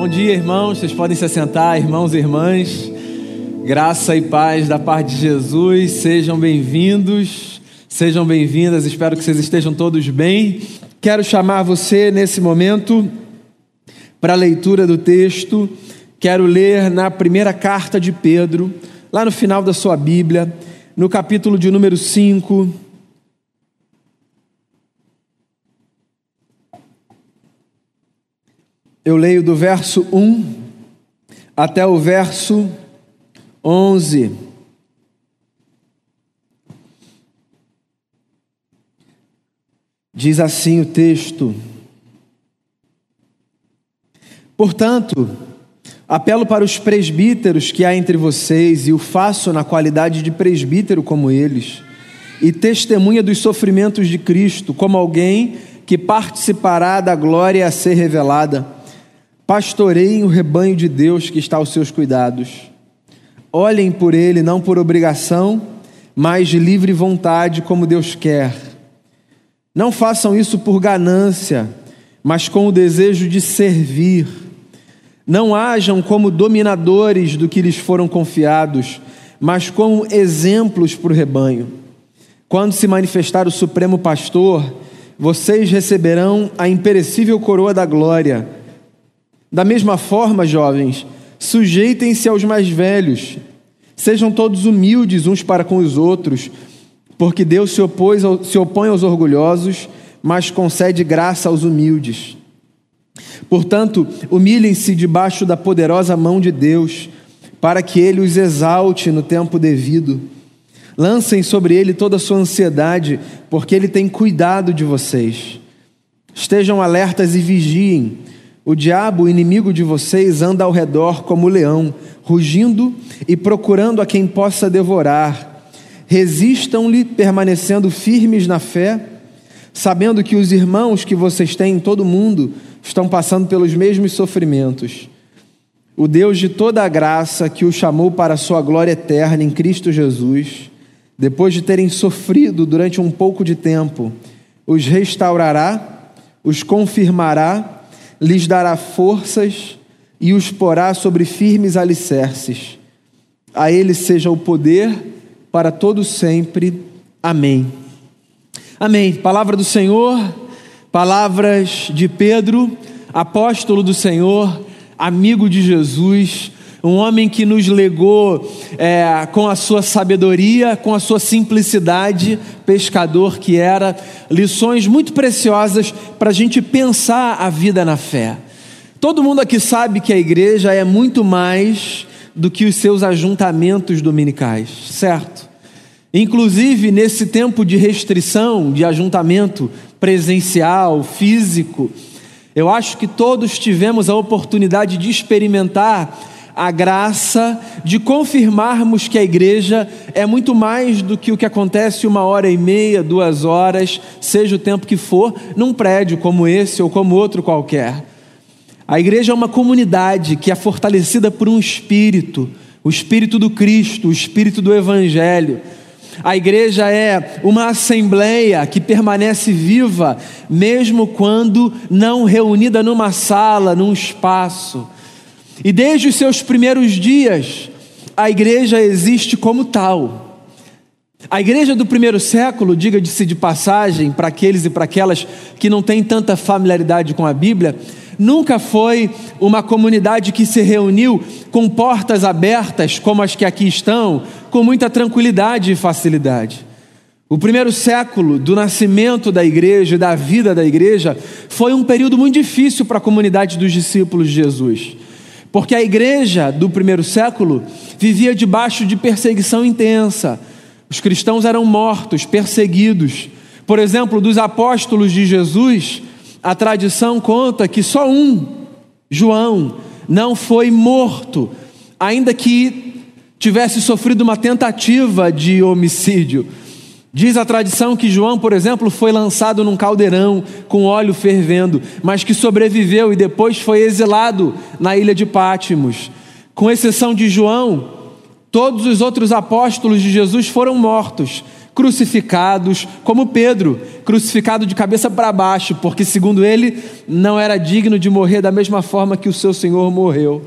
Bom dia, irmãos. Vocês podem se assentar, irmãos e irmãs. Graça e paz da parte de Jesus. Sejam bem-vindos, sejam bem-vindas. Espero que vocês estejam todos bem. Quero chamar você nesse momento para a leitura do texto. Quero ler na primeira carta de Pedro, lá no final da sua Bíblia, no capítulo de número 5. Eu leio do verso 1 até o verso 11. Diz assim o texto: Portanto, apelo para os presbíteros que há entre vocês, e o faço na qualidade de presbítero como eles, e testemunha dos sofrimentos de Cristo, como alguém que participará da glória a ser revelada Pastoreiem o rebanho de Deus que está aos seus cuidados. Olhem por ele não por obrigação, mas de livre vontade, como Deus quer. Não façam isso por ganância, mas com o desejo de servir. Não hajam como dominadores do que lhes foram confiados, mas como exemplos para o rebanho. Quando se manifestar o Supremo Pastor, vocês receberão a imperecível coroa da glória da mesma forma, jovens, sujeitem-se aos mais velhos. Sejam todos humildes uns para com os outros, porque Deus se, opôs, se opõe aos orgulhosos, mas concede graça aos humildes. Portanto, humilhem-se debaixo da poderosa mão de Deus, para que Ele os exalte no tempo devido. Lancem sobre Ele toda a sua ansiedade, porque Ele tem cuidado de vocês. Estejam alertas e vigiem o diabo, o inimigo de vocês, anda ao redor como leão, rugindo e procurando a quem possa devorar. Resistam-lhe, permanecendo firmes na fé, sabendo que os irmãos que vocês têm em todo o mundo estão passando pelos mesmos sofrimentos. O Deus de toda a graça que o chamou para a sua glória eterna em Cristo Jesus, depois de terem sofrido durante um pouco de tempo, os restaurará, os confirmará lhes dará forças e os porá sobre firmes alicerces. A ele seja o poder para todo sempre. Amém. Amém. Palavra do Senhor, palavras de Pedro, apóstolo do Senhor, amigo de Jesus, um homem que nos legou é, com a sua sabedoria, com a sua simplicidade, pescador que era, lições muito preciosas para a gente pensar a vida na fé. Todo mundo aqui sabe que a igreja é muito mais do que os seus ajuntamentos dominicais, certo? Inclusive nesse tempo de restrição, de ajuntamento presencial, físico, eu acho que todos tivemos a oportunidade de experimentar a graça de confirmarmos que a igreja é muito mais do que o que acontece uma hora e meia, duas horas, seja o tempo que for, num prédio como esse ou como outro qualquer. A igreja é uma comunidade que é fortalecida por um espírito, o espírito do Cristo, o espírito do Evangelho. A igreja é uma assembleia que permanece viva, mesmo quando não reunida numa sala, num espaço e desde os seus primeiros dias, a igreja existe como tal. A igreja do primeiro século, diga-se de passagem, para aqueles e para aquelas que não têm tanta familiaridade com a Bíblia, nunca foi uma comunidade que se reuniu com portas abertas, como as que aqui estão, com muita tranquilidade e facilidade. O primeiro século do nascimento da igreja e da vida da igreja foi um período muito difícil para a comunidade dos discípulos de Jesus. Porque a igreja do primeiro século vivia debaixo de perseguição intensa. Os cristãos eram mortos, perseguidos. Por exemplo, dos apóstolos de Jesus, a tradição conta que só um, João, não foi morto, ainda que tivesse sofrido uma tentativa de homicídio. Diz a tradição que João, por exemplo, foi lançado num caldeirão com óleo fervendo, mas que sobreviveu e depois foi exilado na ilha de Pátimos. Com exceção de João, todos os outros apóstolos de Jesus foram mortos, crucificados, como Pedro, crucificado de cabeça para baixo, porque, segundo ele, não era digno de morrer da mesma forma que o seu Senhor morreu.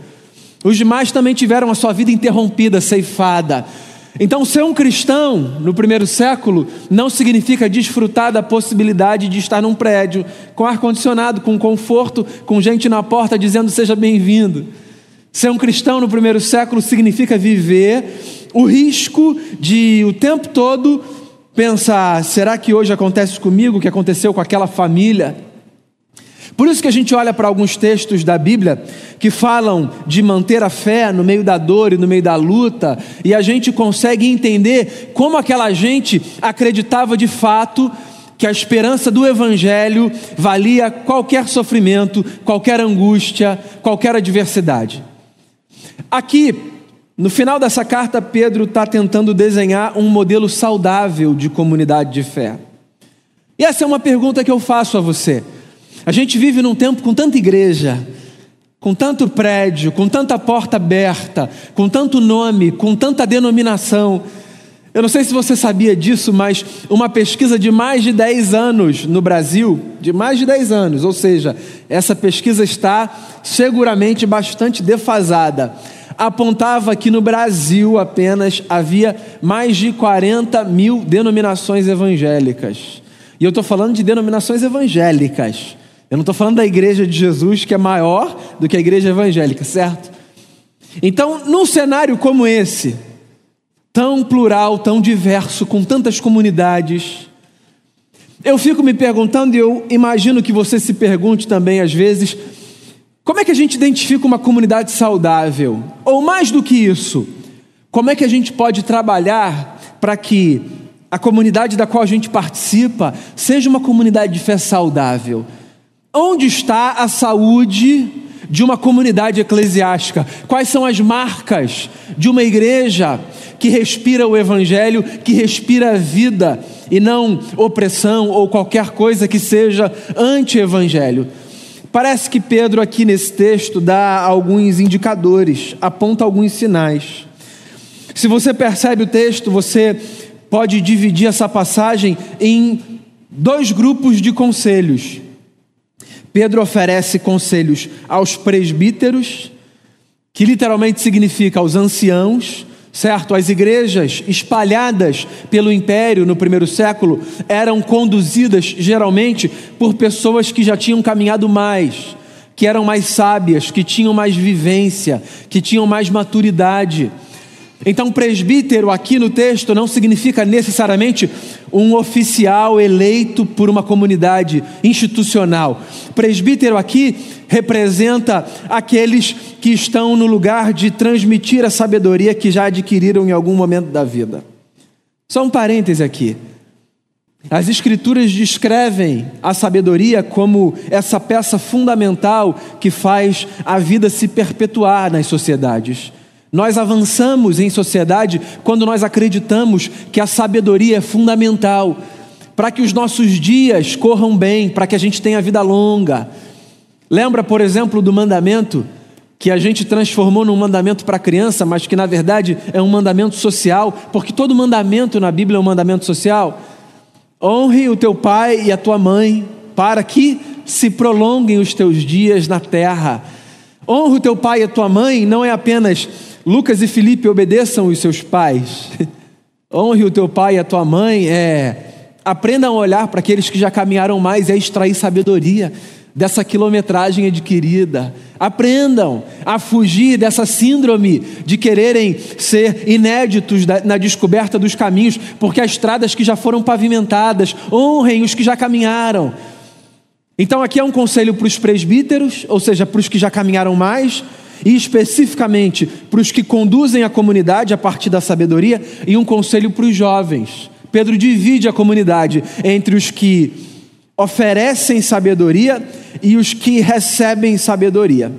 Os demais também tiveram a sua vida interrompida, ceifada. Então, ser um cristão no primeiro século não significa desfrutar da possibilidade de estar num prédio com ar-condicionado, com conforto, com gente na porta dizendo seja bem-vindo. Ser um cristão no primeiro século significa viver o risco de o tempo todo pensar: será que hoje acontece comigo o que aconteceu com aquela família? Por isso que a gente olha para alguns textos da Bíblia que falam de manter a fé no meio da dor e no meio da luta, e a gente consegue entender como aquela gente acreditava de fato que a esperança do Evangelho valia qualquer sofrimento, qualquer angústia, qualquer adversidade. Aqui, no final dessa carta, Pedro está tentando desenhar um modelo saudável de comunidade de fé. E essa é uma pergunta que eu faço a você. A gente vive num tempo com tanta igreja, com tanto prédio, com tanta porta aberta, com tanto nome, com tanta denominação. Eu não sei se você sabia disso, mas uma pesquisa de mais de 10 anos no Brasil, de mais de 10 anos, ou seja, essa pesquisa está seguramente bastante defasada, apontava que no Brasil apenas havia mais de 40 mil denominações evangélicas. E eu estou falando de denominações evangélicas. Eu não estou falando da igreja de Jesus, que é maior do que a igreja evangélica, certo? Então, num cenário como esse, tão plural, tão diverso, com tantas comunidades, eu fico me perguntando, e eu imagino que você se pergunte também às vezes, como é que a gente identifica uma comunidade saudável? Ou mais do que isso, como é que a gente pode trabalhar para que a comunidade da qual a gente participa seja uma comunidade de fé saudável? Onde está a saúde de uma comunidade eclesiástica? Quais são as marcas de uma igreja que respira o Evangelho, que respira a vida e não opressão ou qualquer coisa que seja anti-evangelho? Parece que Pedro, aqui nesse texto, dá alguns indicadores, aponta alguns sinais. Se você percebe o texto, você pode dividir essa passagem em dois grupos de conselhos. Pedro oferece conselhos aos presbíteros, que literalmente significa aos anciãos, certo? As igrejas espalhadas pelo império no primeiro século eram conduzidas geralmente por pessoas que já tinham caminhado mais, que eram mais sábias, que tinham mais vivência, que tinham mais maturidade. Então, presbítero aqui no texto não significa necessariamente um oficial eleito por uma comunidade institucional. Presbítero aqui representa aqueles que estão no lugar de transmitir a sabedoria que já adquiriram em algum momento da vida. Só um parêntese aqui. As Escrituras descrevem a sabedoria como essa peça fundamental que faz a vida se perpetuar nas sociedades. Nós avançamos em sociedade quando nós acreditamos que a sabedoria é fundamental para que os nossos dias corram bem, para que a gente tenha vida longa. Lembra, por exemplo, do mandamento que a gente transformou num mandamento para criança, mas que na verdade é um mandamento social, porque todo mandamento na Bíblia é um mandamento social. Honre o teu pai e a tua mãe, para que se prolonguem os teus dias na terra. Honre o teu pai e a tua mãe não é apenas Lucas e Felipe obedeçam os seus pais. Honre o teu pai e a tua mãe. É, aprendam a olhar para aqueles que já caminharam mais e a extrair sabedoria dessa quilometragem adquirida. Aprendam a fugir dessa síndrome de quererem ser inéditos na descoberta dos caminhos, porque há estradas que já foram pavimentadas. Honrem os que já caminharam. Então, aqui é um conselho para os presbíteros, ou seja, para os que já caminharam mais, e especificamente para os que conduzem a comunidade a partir da sabedoria, e um conselho para os jovens. Pedro divide a comunidade entre os que oferecem sabedoria e os que recebem sabedoria.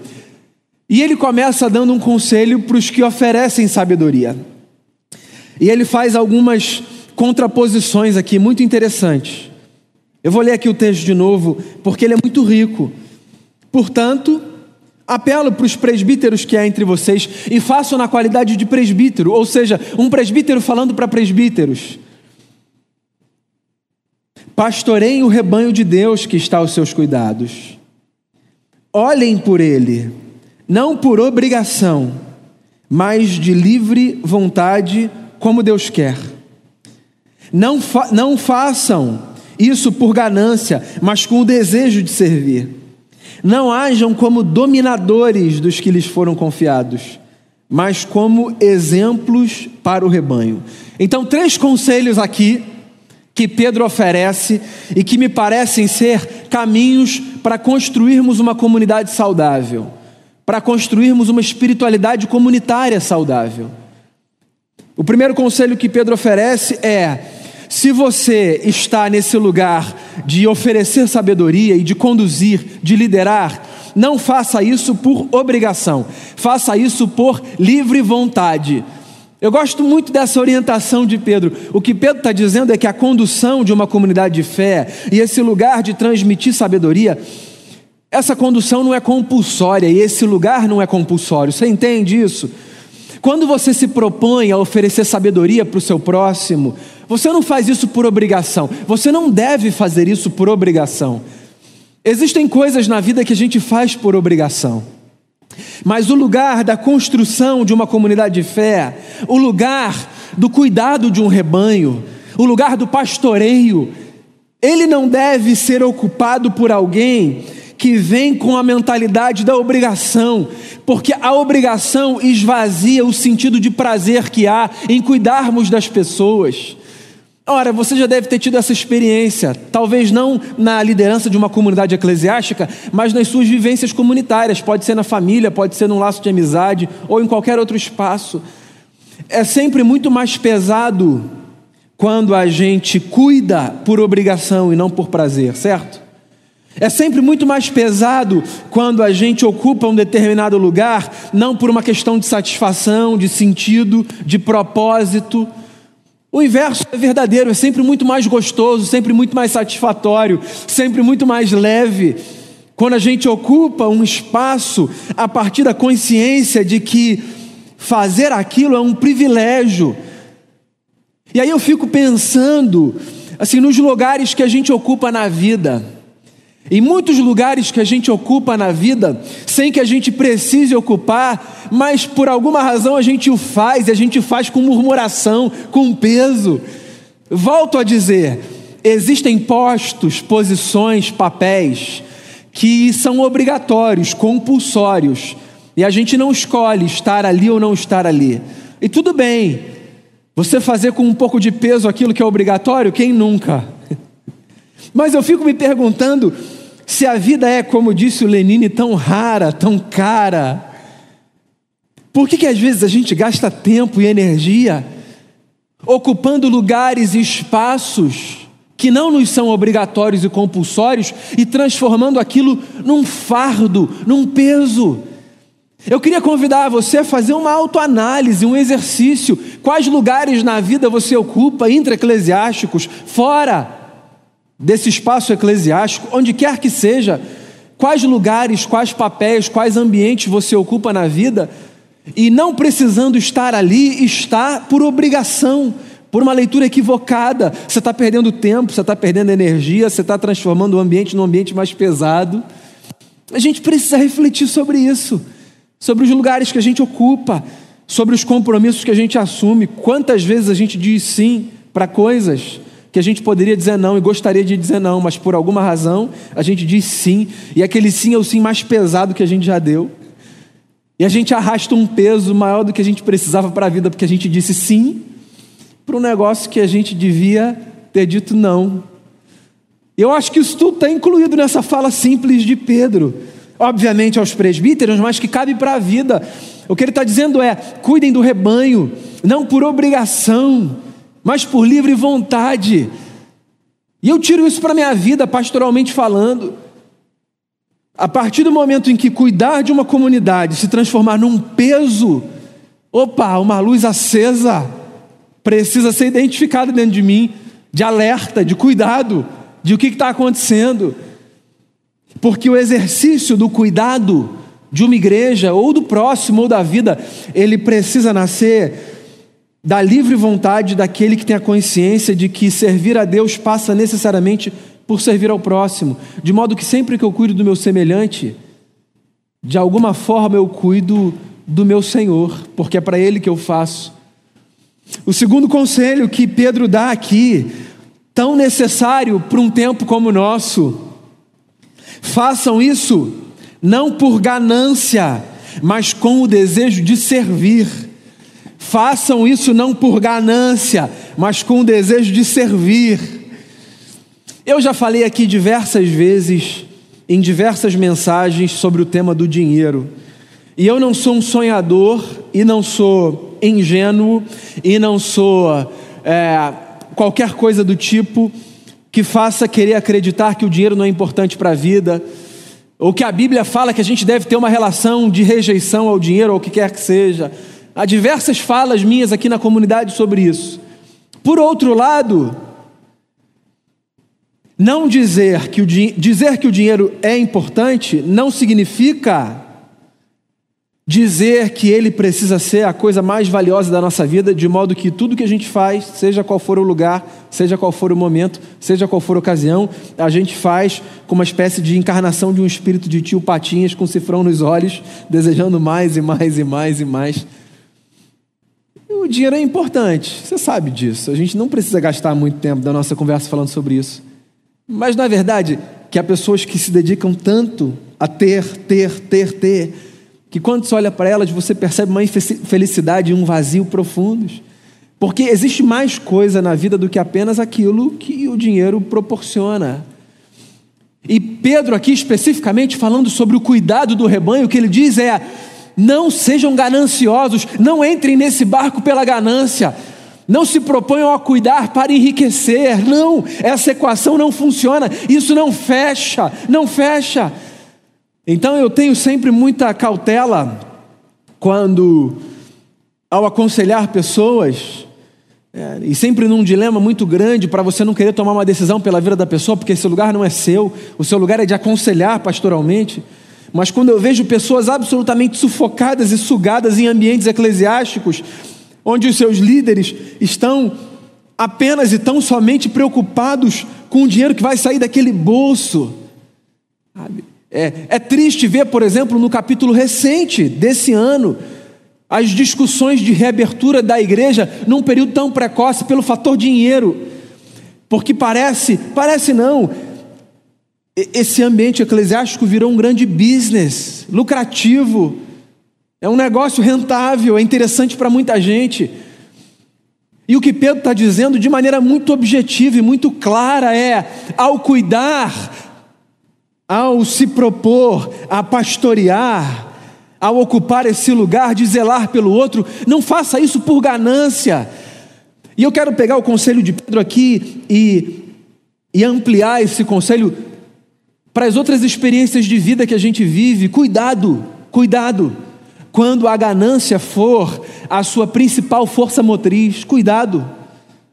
E ele começa dando um conselho para os que oferecem sabedoria. E ele faz algumas contraposições aqui muito interessantes. Eu vou ler aqui o texto de novo, porque ele é muito rico. Portanto, Apelo para os presbíteros que há entre vocês e façam na qualidade de presbítero, ou seja, um presbítero falando para presbíteros. pastoreiem o rebanho de Deus que está aos seus cuidados. Olhem por ele, não por obrigação, mas de livre vontade, como Deus quer. Não, fa não façam isso por ganância, mas com o desejo de servir. Não hajam como dominadores dos que lhes foram confiados, mas como exemplos para o rebanho. Então, três conselhos aqui que Pedro oferece e que me parecem ser caminhos para construirmos uma comunidade saudável, para construirmos uma espiritualidade comunitária saudável. O primeiro conselho que Pedro oferece é: se você está nesse lugar de oferecer sabedoria e de conduzir, de liderar, não faça isso por obrigação, faça isso por livre vontade. Eu gosto muito dessa orientação de Pedro. O que Pedro está dizendo é que a condução de uma comunidade de fé e esse lugar de transmitir sabedoria, essa condução não é compulsória e esse lugar não é compulsório. Você entende isso? Quando você se propõe a oferecer sabedoria para o seu próximo, você não faz isso por obrigação. Você não deve fazer isso por obrigação. Existem coisas na vida que a gente faz por obrigação. Mas o lugar da construção de uma comunidade de fé, o lugar do cuidado de um rebanho, o lugar do pastoreio, ele não deve ser ocupado por alguém que vem com a mentalidade da obrigação, porque a obrigação esvazia o sentido de prazer que há em cuidarmos das pessoas. Ora, você já deve ter tido essa experiência, talvez não na liderança de uma comunidade eclesiástica, mas nas suas vivências comunitárias, pode ser na família, pode ser num laço de amizade ou em qualquer outro espaço. É sempre muito mais pesado quando a gente cuida por obrigação e não por prazer, certo? É sempre muito mais pesado quando a gente ocupa um determinado lugar, não por uma questão de satisfação, de sentido, de propósito o inverso é verdadeiro, é sempre muito mais gostoso, sempre muito mais satisfatório, sempre muito mais leve. Quando a gente ocupa um espaço a partir da consciência de que fazer aquilo é um privilégio. E aí eu fico pensando, assim, nos lugares que a gente ocupa na vida. Em muitos lugares que a gente ocupa na vida, sem que a gente precise ocupar, mas por alguma razão a gente o faz, e a gente faz com murmuração, com peso. Volto a dizer: existem postos, posições, papéis que são obrigatórios, compulsórios, e a gente não escolhe estar ali ou não estar ali. E tudo bem, você fazer com um pouco de peso aquilo que é obrigatório, quem nunca? Mas eu fico me perguntando se a vida é, como disse o Lenine, tão rara, tão cara. Por que, que às vezes a gente gasta tempo e energia ocupando lugares e espaços que não nos são obrigatórios e compulsórios e transformando aquilo num fardo, num peso? Eu queria convidar você a fazer uma autoanálise, um exercício. Quais lugares na vida você ocupa, intra-eclesiásticos, fora? Desse espaço eclesiástico, onde quer que seja, quais lugares, quais papéis, quais ambientes você ocupa na vida, e não precisando estar ali, está por obrigação, por uma leitura equivocada. Você está perdendo tempo, você está perdendo energia, você está transformando o ambiente num ambiente mais pesado. A gente precisa refletir sobre isso, sobre os lugares que a gente ocupa, sobre os compromissos que a gente assume. Quantas vezes a gente diz sim para coisas que a gente poderia dizer não e gostaria de dizer não, mas por alguma razão a gente diz sim, e aquele sim é o sim mais pesado que a gente já deu. E a gente arrasta um peso maior do que a gente precisava para a vida, porque a gente disse sim para um negócio que a gente devia ter dito não. Eu acho que isso tudo está incluído nessa fala simples de Pedro. Obviamente aos presbíteros, mas que cabe para a vida. O que ele está dizendo é: cuidem do rebanho, não por obrigação, mas por livre vontade. E eu tiro isso para a minha vida, pastoralmente falando. A partir do momento em que cuidar de uma comunidade se transformar num peso, opa, uma luz acesa precisa ser identificada dentro de mim, de alerta, de cuidado, de o que está acontecendo. Porque o exercício do cuidado de uma igreja, ou do próximo, ou da vida, ele precisa nascer da livre vontade daquele que tem a consciência de que servir a Deus passa necessariamente por servir ao próximo, de modo que sempre que eu cuido do meu semelhante, de alguma forma eu cuido do meu Senhor, porque é para Ele que eu faço. O segundo conselho que Pedro dá aqui, tão necessário para um tempo como o nosso, façam isso não por ganância, mas com o desejo de servir. Façam isso não por ganância, mas com o desejo de servir. Eu já falei aqui diversas vezes, em diversas mensagens, sobre o tema do dinheiro. E eu não sou um sonhador, e não sou ingênuo, e não sou é, qualquer coisa do tipo que faça querer acreditar que o dinheiro não é importante para a vida, ou que a Bíblia fala que a gente deve ter uma relação de rejeição ao dinheiro, ou o que quer que seja. Há diversas falas minhas aqui na comunidade sobre isso. Por outro lado, não dizer que o, dizer que o dinheiro é importante não significa dizer que ele precisa ser a coisa mais valiosa da nossa vida, de modo que tudo que a gente faz, seja qual for o lugar, seja qual for o momento, seja qual for a ocasião, a gente faz com uma espécie de encarnação de um espírito de tio Patinhas com cifrão nos olhos, desejando mais e mais e mais e mais. O dinheiro é importante, você sabe disso. A gente não precisa gastar muito tempo da nossa conversa falando sobre isso. Mas na verdade, que há pessoas que se dedicam tanto a ter, ter, ter, ter, que quando você olha para elas, você percebe uma infelicidade e um vazio profundos. Porque existe mais coisa na vida do que apenas aquilo que o dinheiro proporciona. E Pedro, aqui especificamente falando sobre o cuidado do rebanho, o que ele diz é: não sejam gananciosos, não entrem nesse barco pela ganância. Não se proponham a cuidar para enriquecer. Não, essa equação não funciona. Isso não fecha, não fecha. Então eu tenho sempre muita cautela quando, ao aconselhar pessoas, é, e sempre num dilema muito grande para você não querer tomar uma decisão pela vida da pessoa, porque esse lugar não é seu, o seu lugar é de aconselhar pastoralmente. Mas quando eu vejo pessoas absolutamente sufocadas e sugadas em ambientes eclesiásticos, onde os seus líderes estão apenas e tão somente preocupados com o dinheiro que vai sair daquele bolso. É, é triste ver, por exemplo, no capítulo recente desse ano, as discussões de reabertura da igreja num período tão precoce pelo fator dinheiro. Porque parece, parece não, esse ambiente eclesiástico virou um grande business, lucrativo, é um negócio rentável, é interessante para muita gente. E o que Pedro está dizendo de maneira muito objetiva e muito clara é: ao cuidar, ao se propor a pastorear, ao ocupar esse lugar de zelar pelo outro, não faça isso por ganância. E eu quero pegar o conselho de Pedro aqui e, e ampliar esse conselho para as outras experiências de vida que a gente vive. Cuidado, cuidado quando a ganância for a sua principal força motriz, cuidado.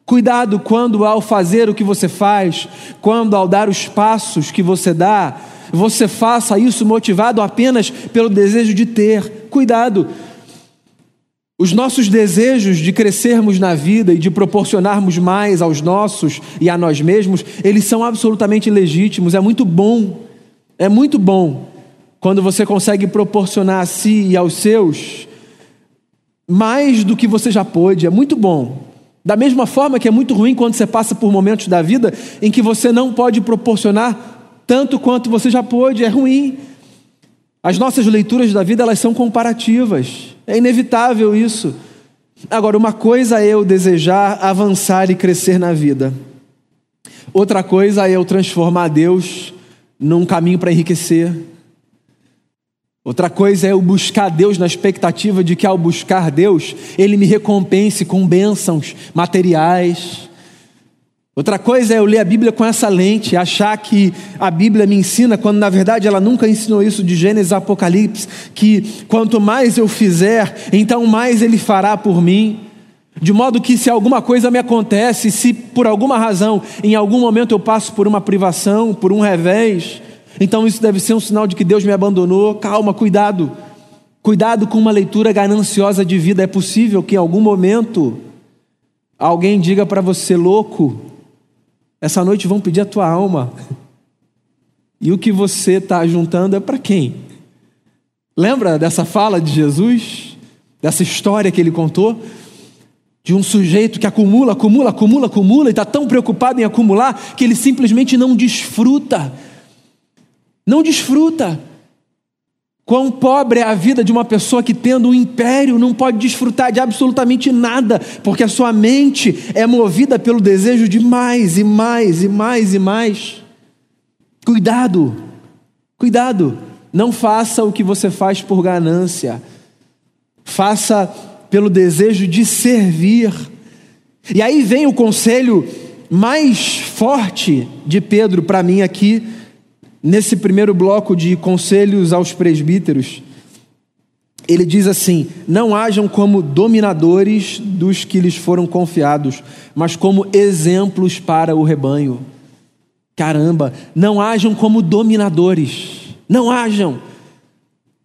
Cuidado quando ao fazer o que você faz, quando ao dar os passos que você dá, você faça isso motivado apenas pelo desejo de ter. Cuidado. Os nossos desejos de crescermos na vida e de proporcionarmos mais aos nossos e a nós mesmos, eles são absolutamente legítimos, é muito bom. É muito bom quando você consegue proporcionar a si e aos seus mais do que você já pôde, é muito bom. Da mesma forma que é muito ruim quando você passa por momentos da vida em que você não pode proporcionar tanto quanto você já pôde, é ruim. As nossas leituras da vida, elas são comparativas. É inevitável isso. Agora, uma coisa é eu desejar avançar e crescer na vida. Outra coisa é eu transformar Deus num caminho para enriquecer. Outra coisa é eu buscar Deus na expectativa de que ao buscar Deus, Ele me recompense com bênçãos materiais. Outra coisa é eu ler a Bíblia com essa lente, achar que a Bíblia me ensina, quando na verdade ela nunca ensinou isso de Gênesis Apocalipse, que quanto mais eu fizer, então mais Ele fará por mim. De modo que se alguma coisa me acontece, se por alguma razão, em algum momento eu passo por uma privação, por um revés, então isso deve ser um sinal de que Deus me abandonou. Calma, cuidado. Cuidado com uma leitura gananciosa de vida. É possível que em algum momento alguém diga para você, louco, essa noite vão pedir a tua alma. E o que você está juntando é para quem? Lembra dessa fala de Jesus? Dessa história que ele contou? De um sujeito que acumula, acumula, acumula, acumula e está tão preocupado em acumular que ele simplesmente não desfruta. Não desfruta. Quão pobre é a vida de uma pessoa que, tendo um império, não pode desfrutar de absolutamente nada, porque a sua mente é movida pelo desejo de mais e mais e mais e mais. Cuidado, cuidado, não faça o que você faz por ganância, faça pelo desejo de servir. E aí vem o conselho mais forte de Pedro para mim aqui nesse primeiro bloco de conselhos aos presbíteros, ele diz assim: não hajam como dominadores dos que lhes foram confiados, mas como exemplos para o rebanho. Caramba, não hajam como dominadores, não hajam.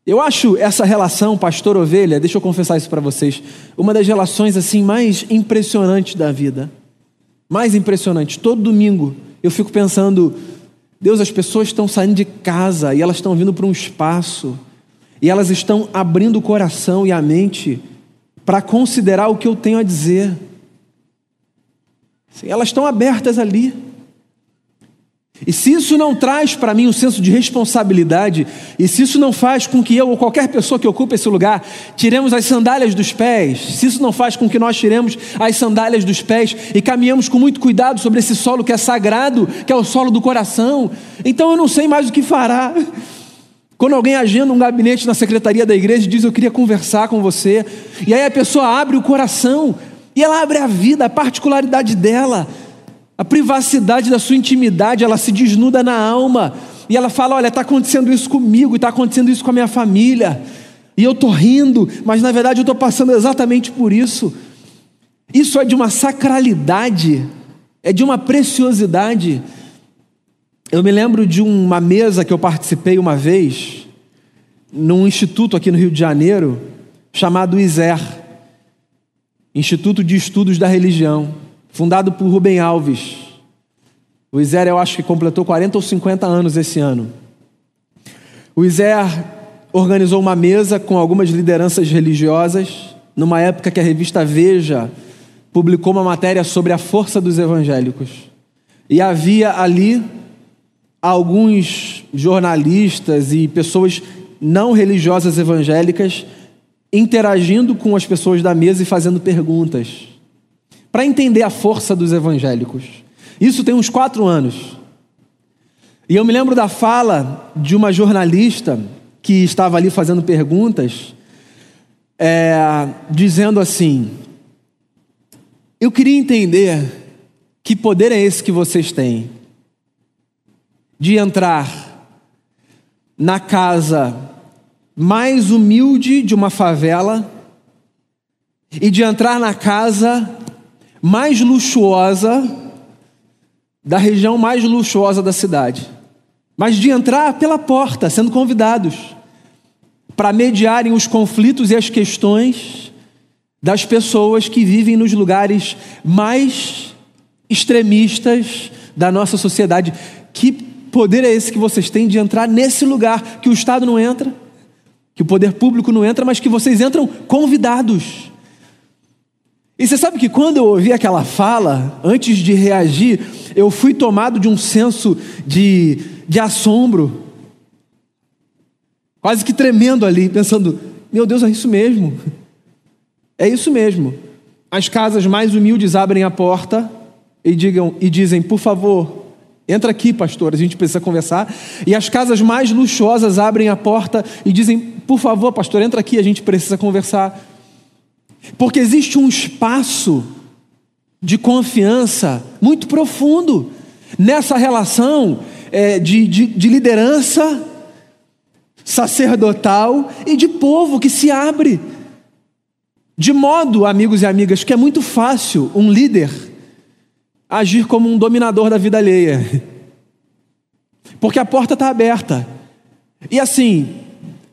Eu acho essa relação pastor-ovelha, deixa eu confessar isso para vocês, uma das relações assim mais impressionantes da vida. Mais impressionante. Todo domingo eu fico pensando Deus, as pessoas estão saindo de casa e elas estão vindo para um espaço e elas estão abrindo o coração e a mente para considerar o que eu tenho a dizer. Elas estão abertas ali. E se isso não traz para mim um senso de responsabilidade, e se isso não faz com que eu ou qualquer pessoa que ocupe esse lugar tiremos as sandálias dos pés, se isso não faz com que nós tiremos as sandálias dos pés e caminhamos com muito cuidado sobre esse solo que é sagrado, que é o solo do coração, então eu não sei mais o que fará. Quando alguém agenda um gabinete na secretaria da igreja e diz eu queria conversar com você, e aí a pessoa abre o coração, e ela abre a vida, a particularidade dela, a privacidade da sua intimidade, ela se desnuda na alma. E ela fala: Olha, está acontecendo isso comigo, está acontecendo isso com a minha família. E eu estou rindo, mas na verdade eu estou passando exatamente por isso. Isso é de uma sacralidade, é de uma preciosidade. Eu me lembro de uma mesa que eu participei uma vez, num instituto aqui no Rio de Janeiro, chamado ISER Instituto de Estudos da Religião fundado por Rubem Alves. O Iser, eu acho que completou 40 ou 50 anos esse ano. O Iser organizou uma mesa com algumas lideranças religiosas, numa época que a revista Veja publicou uma matéria sobre a força dos evangélicos. E havia ali alguns jornalistas e pessoas não religiosas evangélicas interagindo com as pessoas da mesa e fazendo perguntas para entender a força dos evangélicos. Isso tem uns quatro anos. E eu me lembro da fala de uma jornalista que estava ali fazendo perguntas, é, dizendo assim: Eu queria entender que poder é esse que vocês têm de entrar na casa mais humilde de uma favela e de entrar na casa mais luxuosa da região mais luxuosa da cidade, mas de entrar pela porta, sendo convidados para mediarem os conflitos e as questões das pessoas que vivem nos lugares mais extremistas da nossa sociedade. Que poder é esse que vocês têm de entrar nesse lugar que o Estado não entra, que o poder público não entra, mas que vocês entram convidados? E você sabe que quando eu ouvi aquela fala, antes de reagir, eu fui tomado de um senso de, de assombro, quase que tremendo ali, pensando: meu Deus, é isso mesmo. É isso mesmo. As casas mais humildes abrem a porta e, digam, e dizem: por favor, entra aqui, pastor, a gente precisa conversar. E as casas mais luxuosas abrem a porta e dizem: por favor, pastor, entra aqui, a gente precisa conversar. Porque existe um espaço de confiança muito profundo nessa relação é, de, de, de liderança sacerdotal e de povo que se abre. De modo, amigos e amigas, que é muito fácil um líder agir como um dominador da vida alheia. Porque a porta está aberta. E assim,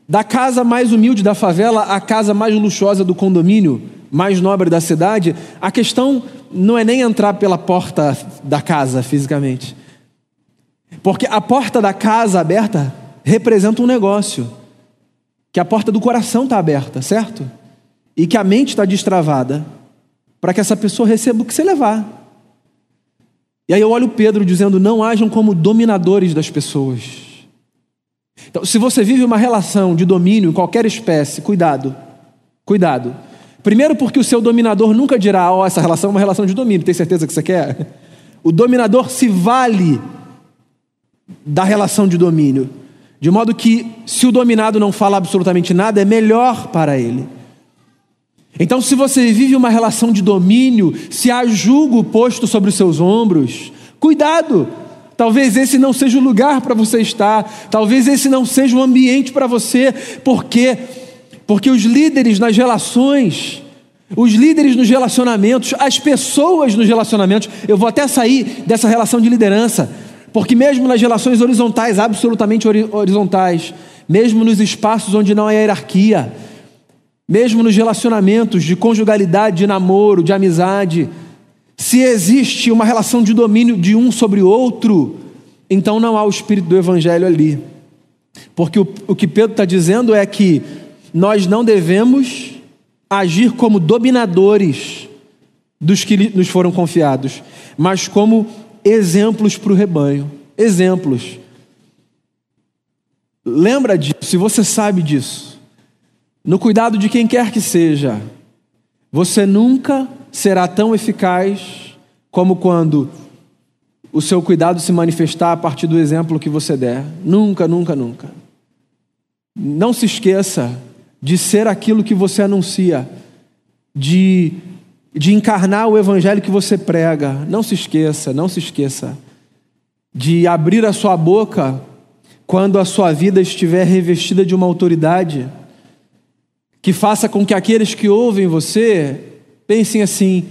da casa mais humilde da favela à casa mais luxuosa do condomínio, mais nobre da cidade, a questão não é nem entrar pela porta da casa fisicamente. Porque a porta da casa aberta representa um negócio. Que a porta do coração está aberta, certo? E que a mente está destravada para que essa pessoa receba o que você levar. E aí eu olho Pedro dizendo: não hajam como dominadores das pessoas. Então, se você vive uma relação de domínio em qualquer espécie, cuidado, cuidado. Primeiro, porque o seu dominador nunca dirá: Ó, oh, essa relação é uma relação de domínio, tem certeza que você quer? O dominador se vale da relação de domínio, de modo que, se o dominado não fala absolutamente nada, é melhor para ele. Então, se você vive uma relação de domínio, se há julgo posto sobre os seus ombros, cuidado, talvez esse não seja o lugar para você estar, talvez esse não seja o ambiente para você, porque porque os líderes nas relações, os líderes nos relacionamentos, as pessoas nos relacionamentos, eu vou até sair dessa relação de liderança, porque mesmo nas relações horizontais, absolutamente horizontais, mesmo nos espaços onde não há hierarquia, mesmo nos relacionamentos de conjugalidade, de namoro, de amizade, se existe uma relação de domínio de um sobre o outro, então não há o espírito do evangelho ali. Porque o, o que Pedro está dizendo é que nós não devemos agir como dominadores dos que nos foram confiados, mas como exemplos para o rebanho. Exemplos. Lembra disso, se você sabe disso no cuidado de quem quer que seja, você nunca será tão eficaz como quando o seu cuidado se manifestar a partir do exemplo que você der. Nunca, nunca, nunca. Não se esqueça de ser aquilo que você anuncia, de, de encarnar o evangelho que você prega. Não se esqueça, não se esqueça de abrir a sua boca quando a sua vida estiver revestida de uma autoridade que faça com que aqueles que ouvem você pensem assim: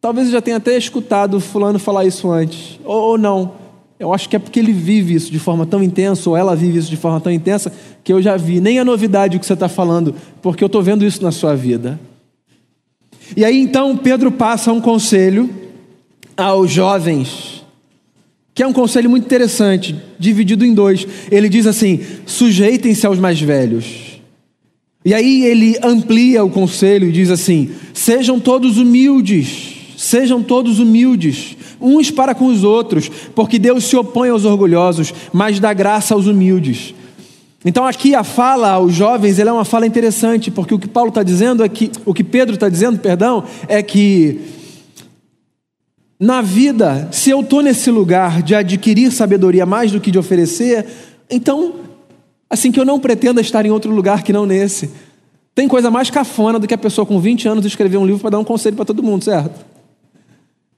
talvez eu já tenha até escutado Fulano falar isso antes, ou, ou não. Eu acho que é porque ele vive isso de forma tão intensa, ou ela vive isso de forma tão intensa, que eu já vi. Nem é novidade o que você está falando, porque eu estou vendo isso na sua vida. E aí então Pedro passa um conselho aos jovens, que é um conselho muito interessante, dividido em dois. Ele diz assim: sujeitem-se aos mais velhos. E aí ele amplia o conselho e diz assim: sejam todos humildes, sejam todos humildes, uns para com os outros, porque Deus se opõe aos orgulhosos, mas dá graça aos humildes. Então aqui a fala aos jovens é uma fala interessante, porque o que Paulo está dizendo é que, o que Pedro está dizendo, perdão, é que na vida, se eu estou nesse lugar de adquirir sabedoria mais do que de oferecer, então Assim que eu não pretendo estar em outro lugar que não nesse. Tem coisa mais cafona do que a pessoa com 20 anos escrever um livro para dar um conselho para todo mundo, certo?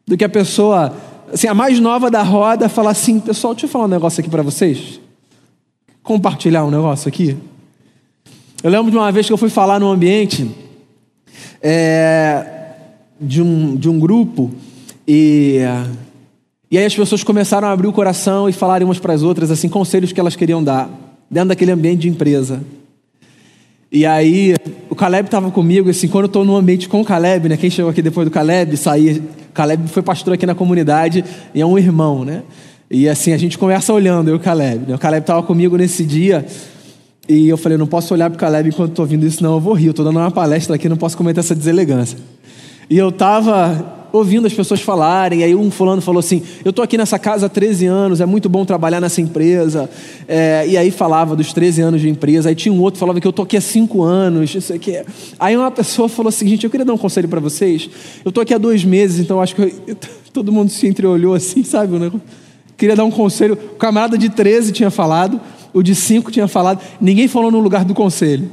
Do que a pessoa, assim, a mais nova da roda falar assim, pessoal, deixa eu falar um negócio aqui para vocês. Compartilhar um negócio aqui. Eu lembro de uma vez que eu fui falar num ambiente é, de, um, de um grupo e, e aí as pessoas começaram a abrir o coração e falarem umas para as outras assim conselhos que elas queriam dar dentro daquele ambiente de empresa. E aí, o Caleb estava comigo, assim, quando eu estou no ambiente com o Caleb, né? Quem chegou aqui depois do Caleb, sair. Caleb foi pastor aqui na comunidade e é um irmão, né? E assim, a gente conversa olhando, eu e o Caleb. Né? O Caleb estava comigo nesse dia e eu falei, não posso olhar para o Caleb enquanto estou ouvindo isso, não, eu vou rir. Eu estou dando uma palestra aqui, não posso cometer essa deselegância. E eu estava ouvindo as pessoas falarem, aí um fulano falou assim: Eu estou aqui nessa casa há 13 anos, é muito bom trabalhar nessa empresa. É, e aí falava dos 13 anos de empresa, aí tinha um outro que falava que eu estou aqui há 5 anos, isso aqui. Aí uma pessoa falou o seguinte: Eu queria dar um conselho para vocês. Eu estou aqui há dois meses, então acho que eu, todo mundo se entreolhou assim, sabe? Né? Queria dar um conselho. O camarada de 13 tinha falado, o de 5 tinha falado, ninguém falou no lugar do conselho.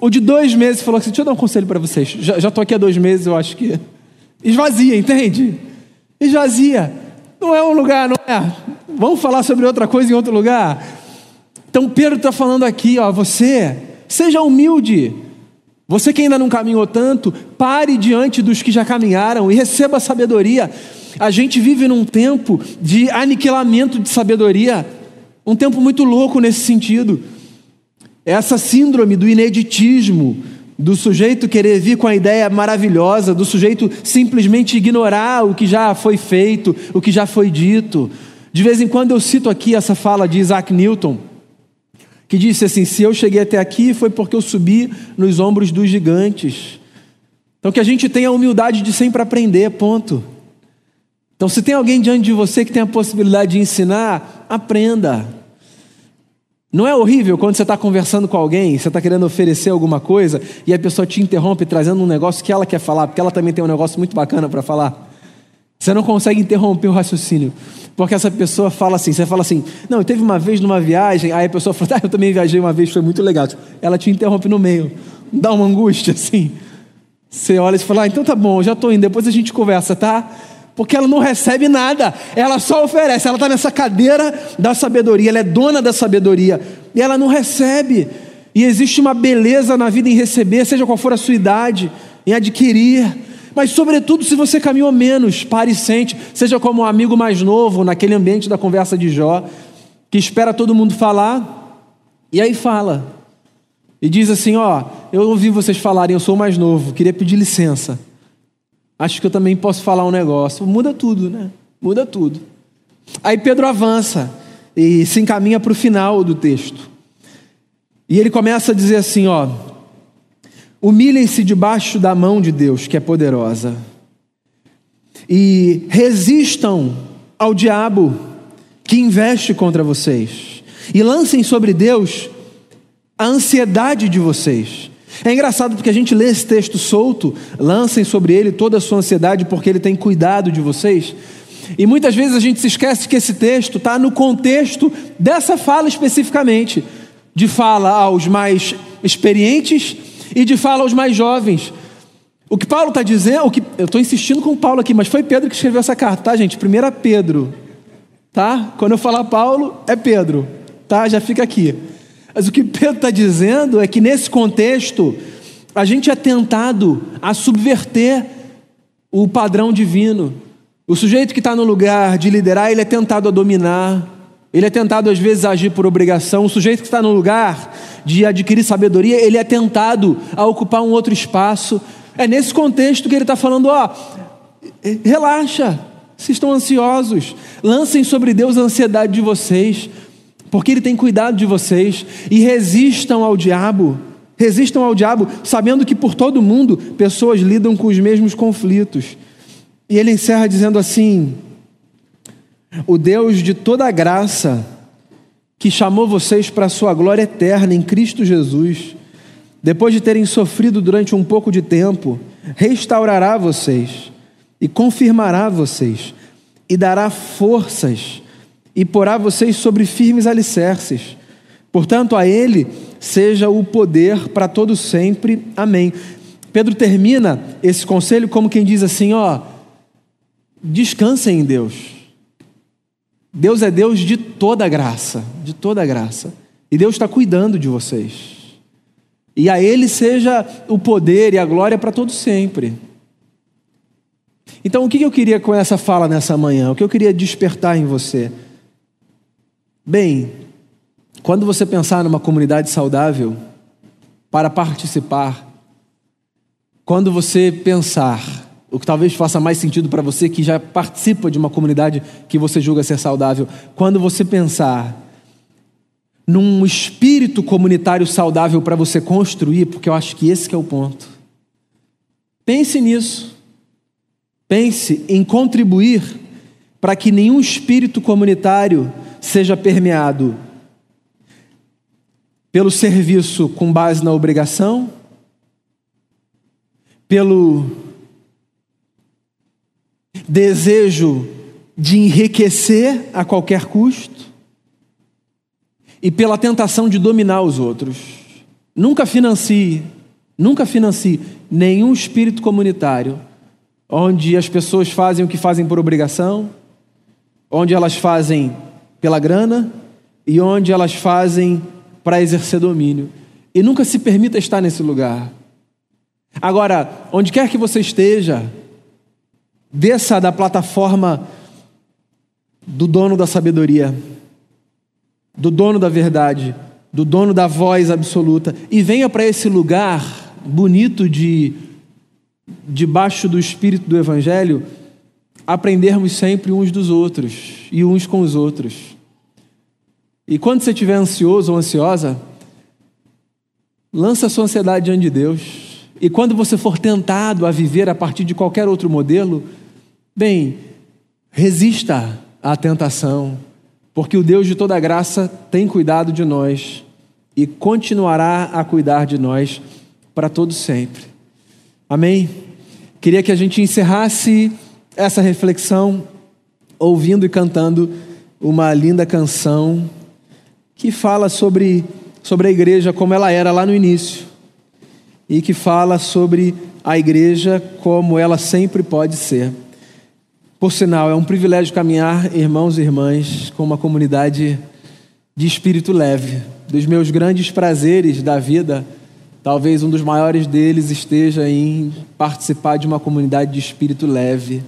O de dois meses falou assim: Deixa eu dar um conselho para vocês. Já estou aqui há dois meses, eu acho que. Esvazia, entende? Esvazia. Não é um lugar, não é? Vamos falar sobre outra coisa em outro lugar? Então Pedro está falando aqui, ó, você, seja humilde. Você que ainda não caminhou tanto, pare diante dos que já caminharam e receba sabedoria. A gente vive num tempo de aniquilamento de sabedoria, um tempo muito louco nesse sentido. Essa síndrome do ineditismo, do sujeito querer vir com a ideia maravilhosa, do sujeito simplesmente ignorar o que já foi feito, o que já foi dito. De vez em quando eu cito aqui essa fala de Isaac Newton, que disse assim: Se eu cheguei até aqui foi porque eu subi nos ombros dos gigantes. Então que a gente tenha a humildade de sempre aprender, ponto. Então, se tem alguém diante de você que tem a possibilidade de ensinar, aprenda. Não é horrível quando você está conversando com alguém, você está querendo oferecer alguma coisa e a pessoa te interrompe trazendo um negócio que ela quer falar, porque ela também tem um negócio muito bacana para falar. Você não consegue interromper o raciocínio, porque essa pessoa fala assim: você fala assim, não, teve uma vez numa viagem, aí a pessoa fala, ah, eu também viajei uma vez, foi muito legal. Ela te interrompe no meio, dá uma angústia assim. Você olha e fala, ah, então tá bom, já estou indo, depois a gente conversa, tá? Porque ela não recebe nada, ela só oferece. Ela está nessa cadeira da sabedoria, ela é dona da sabedoria, e ela não recebe. E existe uma beleza na vida em receber, seja qual for a sua idade, em adquirir. Mas, sobretudo, se você caminhou menos, pare e sente, seja como um amigo mais novo, naquele ambiente da conversa de Jó, que espera todo mundo falar, e aí fala. E diz assim: Ó, eu ouvi vocês falarem, eu sou mais novo, queria pedir licença acho que eu também posso falar um negócio. Muda tudo, né? Muda tudo. Aí Pedro avança e se encaminha para o final do texto. E ele começa a dizer assim: ó, humilhem-se debaixo da mão de Deus, que é poderosa, e resistam ao diabo que investe contra vocês, e lancem sobre Deus a ansiedade de vocês. É engraçado porque a gente lê esse texto solto, lancem sobre ele toda a sua ansiedade, porque ele tem cuidado de vocês. E muitas vezes a gente se esquece que esse texto está no contexto dessa fala especificamente, de fala aos mais experientes e de fala aos mais jovens. O que Paulo está dizendo, o que eu estou insistindo com Paulo aqui, mas foi Pedro que escreveu essa carta, tá, gente? Primeiro é Pedro, tá? Quando eu falar Paulo, é Pedro, tá? Já fica aqui. Mas o que Pedro está dizendo é que nesse contexto, a gente é tentado a subverter o padrão divino. O sujeito que está no lugar de liderar, ele é tentado a dominar, ele é tentado às vezes a agir por obrigação. O sujeito que está no lugar de adquirir sabedoria, ele é tentado a ocupar um outro espaço. É nesse contexto que ele está falando: ó, relaxa, se estão ansiosos, lancem sobre Deus a ansiedade de vocês, porque Ele tem cuidado de vocês, e resistam ao diabo, resistam ao diabo, sabendo que por todo mundo pessoas lidam com os mesmos conflitos. E ele encerra dizendo assim: O Deus de toda graça, que chamou vocês para a sua glória eterna em Cristo Jesus, depois de terem sofrido durante um pouco de tempo, restaurará vocês e confirmará vocês e dará forças e porá vocês sobre firmes alicerces. Portanto, a Ele seja o poder para todo sempre. Amém. Pedro termina esse conselho como quem diz assim: ó, descansem em Deus. Deus é Deus de toda graça, de toda graça. E Deus está cuidando de vocês. E a Ele seja o poder e a glória para todo sempre. Então, o que eu queria com essa fala nessa manhã? O que eu queria despertar em você? Bem, quando você pensar numa comunidade saudável para participar, quando você pensar o que talvez faça mais sentido para você que já participa de uma comunidade que você julga ser saudável, quando você pensar num espírito comunitário saudável para você construir, porque eu acho que esse que é o ponto. Pense nisso. Pense em contribuir para que nenhum espírito comunitário seja permeado pelo serviço com base na obrigação, pelo desejo de enriquecer a qualquer custo e pela tentação de dominar os outros. Nunca financie, nunca financie nenhum espírito comunitário onde as pessoas fazem o que fazem por obrigação, onde elas fazem pela grana e onde elas fazem para exercer domínio. E nunca se permita estar nesse lugar. Agora, onde quer que você esteja, desça da plataforma do dono da sabedoria, do dono da verdade, do dono da voz absoluta, e venha para esse lugar bonito de, debaixo do espírito do Evangelho, aprendermos sempre uns dos outros e uns com os outros. E quando você estiver ansioso ou ansiosa, lança sua ansiedade diante de Deus. E quando você for tentado a viver a partir de qualquer outro modelo, bem, resista à tentação, porque o Deus de toda graça tem cuidado de nós e continuará a cuidar de nós para todo sempre. Amém? Queria que a gente encerrasse essa reflexão ouvindo e cantando uma linda canção que fala sobre, sobre a igreja como ela era lá no início e que fala sobre a igreja como ela sempre pode ser. Por sinal, é um privilégio caminhar, irmãos e irmãs, com uma comunidade de espírito leve. Dos meus grandes prazeres da vida, talvez um dos maiores deles esteja em participar de uma comunidade de espírito leve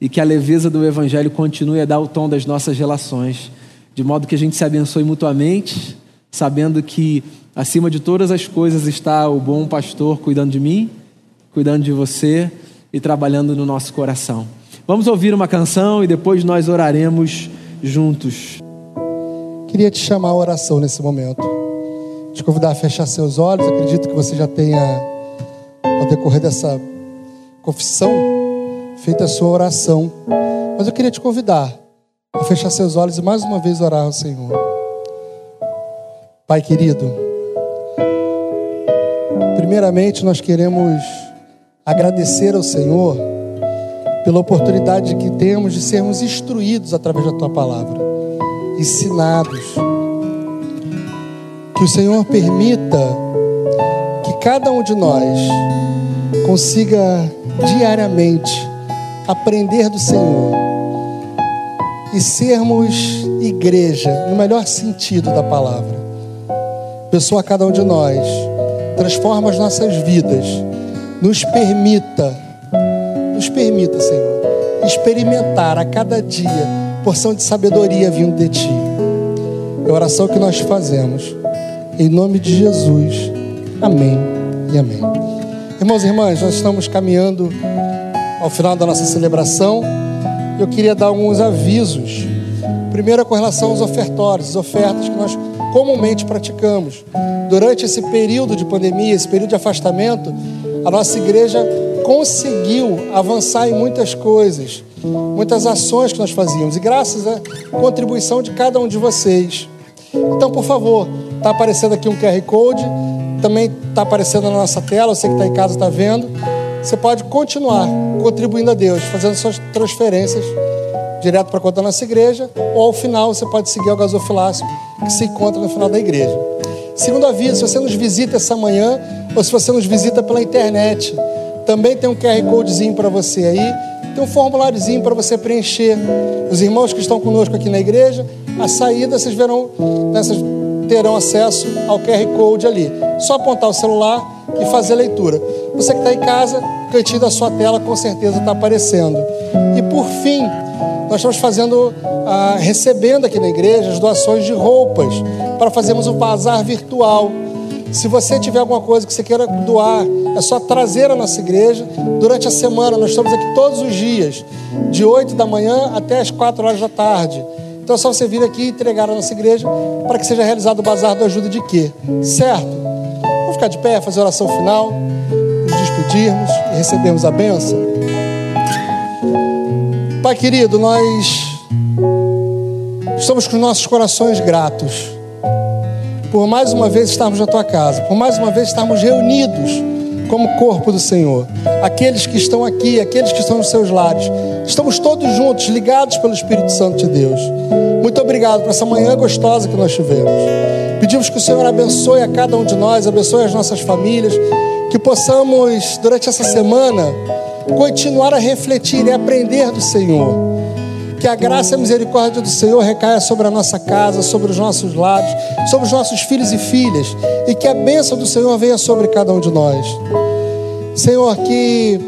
e que a leveza do Evangelho continue a dar o tom das nossas relações, de modo que a gente se abençoe mutuamente, sabendo que acima de todas as coisas está o bom pastor cuidando de mim, cuidando de você e trabalhando no nosso coração. Vamos ouvir uma canção e depois nós oraremos juntos. Queria te chamar a oração nesse momento. Te convidar a fechar seus olhos. Acredito que você já tenha, ao decorrer dessa confissão, feito a sua oração. Mas eu queria te convidar a fechar seus olhos e mais uma vez orar ao Senhor. Pai querido, primeiramente nós queremos agradecer ao Senhor pela oportunidade que temos de sermos instruídos através da tua palavra, ensinados. Que o Senhor permita que cada um de nós consiga diariamente aprender do Senhor e sermos igreja no melhor sentido da palavra. Pessoa cada um de nós, transforma as nossas vidas, nos permita, nos permita, Senhor, experimentar a cada dia porção de sabedoria vindo de Ti. É a oração que nós fazemos, em nome de Jesus. Amém e amém. Irmãos e irmãs, nós estamos caminhando ao final da nossa celebração, eu queria dar alguns avisos. Primeiro é com relação aos ofertórios, as ofertas que nós comumente praticamos. Durante esse período de pandemia, esse período de afastamento, a nossa igreja conseguiu avançar em muitas coisas, muitas ações que nós fazíamos, e graças à contribuição de cada um de vocês. Então, por favor, está aparecendo aqui um QR Code, também está aparecendo na nossa tela, você que está em casa está vendo você pode continuar contribuindo a Deus, fazendo suas transferências direto para a conta da nossa igreja, ou ao final você pode seguir o gasofilácio que se encontra no final da igreja. Segundo aviso, se você nos visita essa manhã, ou se você nos visita pela internet, também tem um QR Codezinho para você aí, tem um formuláriozinho para você preencher. Os irmãos que estão conosco aqui na igreja, a saída vocês verão, nessas, terão acesso ao QR Code ali. Só apontar o celular e fazer a leitura. Você que está em casa, cantinho da sua tela com certeza está aparecendo. E por fim, nós estamos fazendo, ah, recebendo aqui na igreja as doações de roupas para fazermos um bazar virtual. Se você tiver alguma coisa que você queira doar, é só trazer à nossa igreja. Durante a semana, nós estamos aqui todos os dias, de 8 da manhã até as 4 horas da tarde. Então é só você vir aqui e entregar à nossa igreja para que seja realizado o bazar do ajuda de quê? Certo? Vamos ficar de pé, fazer oração final despedirmos e recebermos a benção. Pai querido, nós estamos com nossos corações gratos por mais uma vez estarmos na tua casa, por mais uma vez estarmos reunidos como corpo do Senhor. Aqueles que estão aqui, aqueles que estão nos seus lares, estamos todos juntos, ligados pelo Espírito Santo de Deus. Muito obrigado por essa manhã gostosa que nós tivemos. Pedimos que o Senhor abençoe a cada um de nós, abençoe as nossas famílias, que possamos, durante essa semana, continuar a refletir e aprender do Senhor. Que a graça e a misericórdia do Senhor recaia sobre a nossa casa, sobre os nossos lares, sobre os nossos filhos e filhas, e que a bênção do Senhor venha sobre cada um de nós. Senhor, que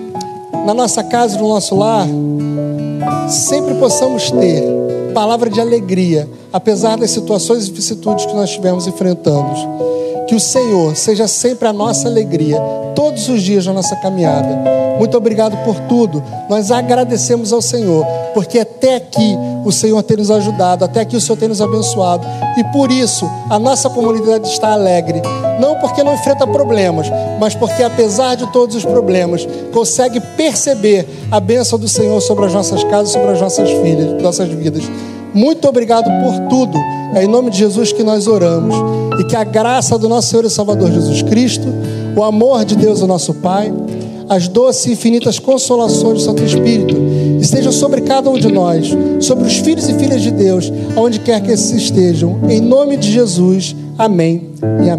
na nossa casa no nosso lar, sempre possamos ter palavra de alegria, apesar das situações e vicissitudes que nós estivermos enfrentando Que o Senhor seja sempre a nossa alegria, todos os dias da nossa caminhada. Muito obrigado por tudo. Nós agradecemos ao Senhor, porque até aqui o Senhor tem nos ajudado, até aqui o Senhor tem nos abençoado. E por isso a nossa comunidade está alegre. Não porque não enfrenta problemas, mas porque apesar de todos os problemas, consegue perceber a bênção do Senhor sobre as nossas casas, sobre as nossas filhas, nossas vidas. Muito obrigado por tudo. É em nome de Jesus que nós oramos. E que a graça do nosso Senhor e Salvador Jesus Cristo, o amor de Deus, o nosso Pai, as doces e infinitas consolações do Santo Espírito estejam sobre cada um de nós, sobre os filhos e filhas de Deus, aonde quer que esses estejam. Em nome de Jesus. Amém e amém.